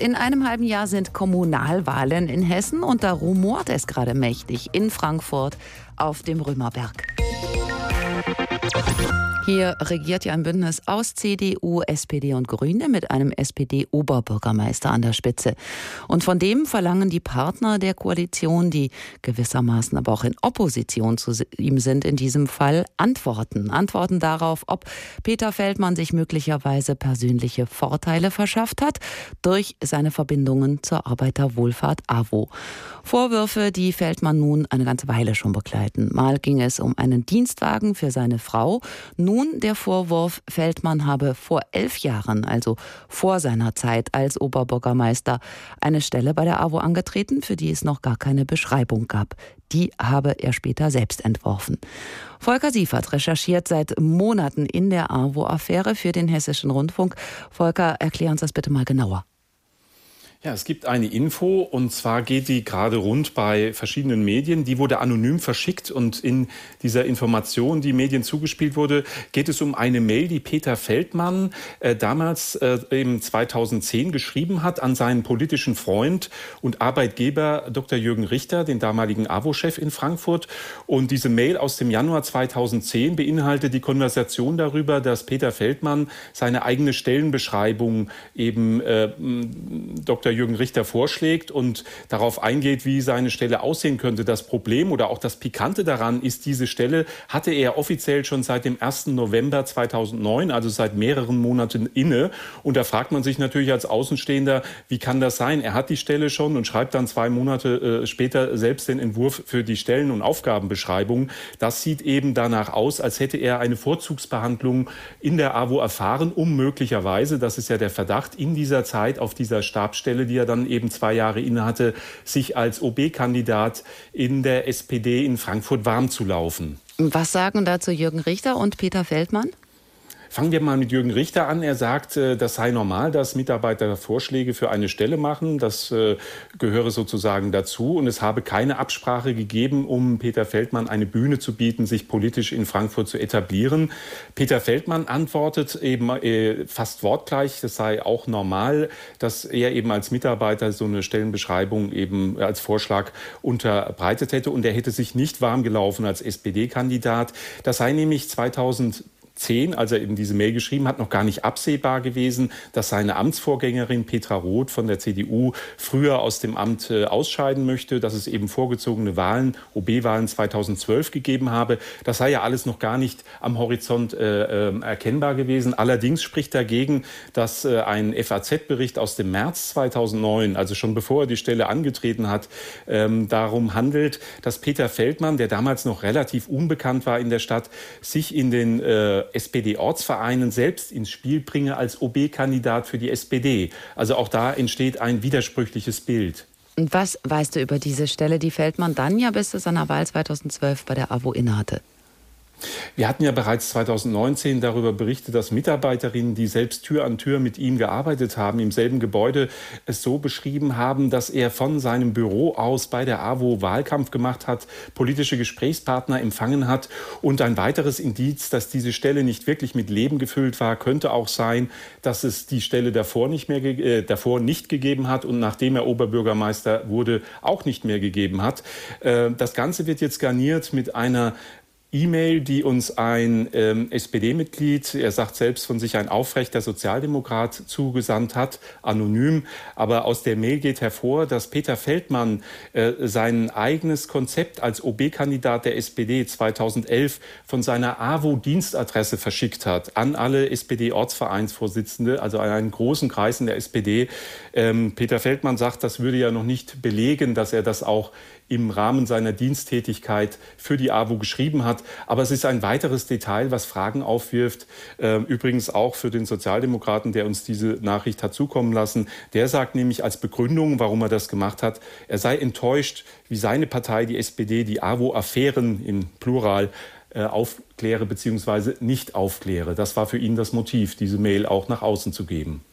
In einem halben Jahr sind Kommunalwahlen in Hessen und da rumort es gerade mächtig in Frankfurt auf dem Römerberg. Hier regiert ja ein Bündnis aus CDU, SPD und Grüne mit einem SPD-Oberbürgermeister an der Spitze. Und von dem verlangen die Partner der Koalition, die gewissermaßen aber auch in Opposition zu ihm sind, in diesem Fall Antworten. Antworten darauf, ob Peter Feldmann sich möglicherweise persönliche Vorteile verschafft hat durch seine Verbindungen zur Arbeiterwohlfahrt AWO. Vorwürfe, die Feldmann nun eine ganze Weile schon begleiten. Mal ging es um einen Dienstwagen für seine Frau. Nun nun der Vorwurf, Feldmann habe vor elf Jahren, also vor seiner Zeit als Oberbürgermeister, eine Stelle bei der AWO angetreten, für die es noch gar keine Beschreibung gab. Die habe er später selbst entworfen. Volker Siefert recherchiert seit Monaten in der AWO-Affäre für den Hessischen Rundfunk. Volker, erklär uns das bitte mal genauer. Ja, es gibt eine Info und zwar geht die gerade rund bei verschiedenen Medien. Die wurde anonym verschickt und in dieser Information, die Medien zugespielt wurde, geht es um eine Mail, die Peter Feldmann äh, damals äh, im 2010 geschrieben hat an seinen politischen Freund und Arbeitgeber Dr. Jürgen Richter, den damaligen AWO-Chef in Frankfurt. Und diese Mail aus dem Januar 2010 beinhaltet die Konversation darüber, dass Peter Feldmann seine eigene Stellenbeschreibung eben äh, Dr. Jürgen Richter vorschlägt und darauf eingeht, wie seine Stelle aussehen könnte. Das Problem oder auch das Pikante daran ist, diese Stelle hatte er offiziell schon seit dem 1. November 2009, also seit mehreren Monaten inne. Und da fragt man sich natürlich als Außenstehender, wie kann das sein? Er hat die Stelle schon und schreibt dann zwei Monate äh, später selbst den Entwurf für die Stellen- und Aufgabenbeschreibung. Das sieht eben danach aus, als hätte er eine Vorzugsbehandlung in der AWO erfahren, um möglicherweise, das ist ja der Verdacht, in dieser Zeit auf dieser Stabsstelle Stelle, die er dann eben zwei Jahre innehatte, sich als OB-Kandidat in der SPD in Frankfurt warm zu laufen. Was sagen dazu Jürgen Richter und Peter Feldmann? Fangen wir mal mit Jürgen Richter an. Er sagt, äh, das sei normal, dass Mitarbeiter Vorschläge für eine Stelle machen. Das äh, gehöre sozusagen dazu. Und es habe keine Absprache gegeben, um Peter Feldmann eine Bühne zu bieten, sich politisch in Frankfurt zu etablieren. Peter Feldmann antwortet eben äh, fast wortgleich, das sei auch normal, dass er eben als Mitarbeiter so eine Stellenbeschreibung eben als Vorschlag unterbreitet hätte. Und er hätte sich nicht warm gelaufen als SPD-Kandidat. Das sei nämlich 2000 2010, als er eben diese Mail geschrieben hat, noch gar nicht absehbar gewesen, dass seine Amtsvorgängerin Petra Roth von der CDU früher aus dem Amt äh, ausscheiden möchte, dass es eben vorgezogene Wahlen, OB-Wahlen 2012 gegeben habe. Das sei ja alles noch gar nicht am Horizont äh, äh, erkennbar gewesen. Allerdings spricht dagegen, dass äh, ein FAZ-Bericht aus dem März 2009, also schon bevor er die Stelle angetreten hat, ähm, darum handelt, dass Peter Feldmann, der damals noch relativ unbekannt war in der Stadt, sich in den äh, SPD-Ortsvereinen selbst ins Spiel bringe als OB-Kandidat für die SPD. Also auch da entsteht ein widersprüchliches Bild. Und was weißt du über diese Stelle, die Feldmann dann ja bis zu seiner Wahl 2012 bei der AWO innehatte? Wir hatten ja bereits 2019 darüber berichtet, dass Mitarbeiterinnen, die selbst Tür an Tür mit ihm gearbeitet haben, im selben Gebäude, es so beschrieben haben, dass er von seinem Büro aus bei der AWO Wahlkampf gemacht hat, politische Gesprächspartner empfangen hat. Und ein weiteres Indiz, dass diese Stelle nicht wirklich mit Leben gefüllt war, könnte auch sein, dass es die Stelle davor nicht mehr äh, davor nicht gegeben hat und nachdem er Oberbürgermeister wurde, auch nicht mehr gegeben hat. Äh, das Ganze wird jetzt garniert mit einer E-Mail, die uns ein ähm, SPD-Mitglied, er sagt selbst von sich ein aufrechter Sozialdemokrat, zugesandt hat, anonym. Aber aus der Mail geht hervor, dass Peter Feldmann äh, sein eigenes Konzept als OB-Kandidat der SPD 2011 von seiner AWO-Dienstadresse verschickt hat an alle SPD-Ortsvereinsvorsitzende, also an einen großen Kreis in der SPD. Ähm, Peter Feldmann sagt, das würde ja noch nicht belegen, dass er das auch im Rahmen seiner Diensttätigkeit für die AWO geschrieben hat. Aber es ist ein weiteres Detail, was Fragen aufwirft. Äh, übrigens auch für den Sozialdemokraten, der uns diese Nachricht hat zukommen lassen. Der sagt nämlich als Begründung, warum er das gemacht hat, er sei enttäuscht, wie seine Partei, die SPD, die AWO-Affären im Plural äh, aufkläre bzw. nicht aufkläre. Das war für ihn das Motiv, diese Mail auch nach außen zu geben.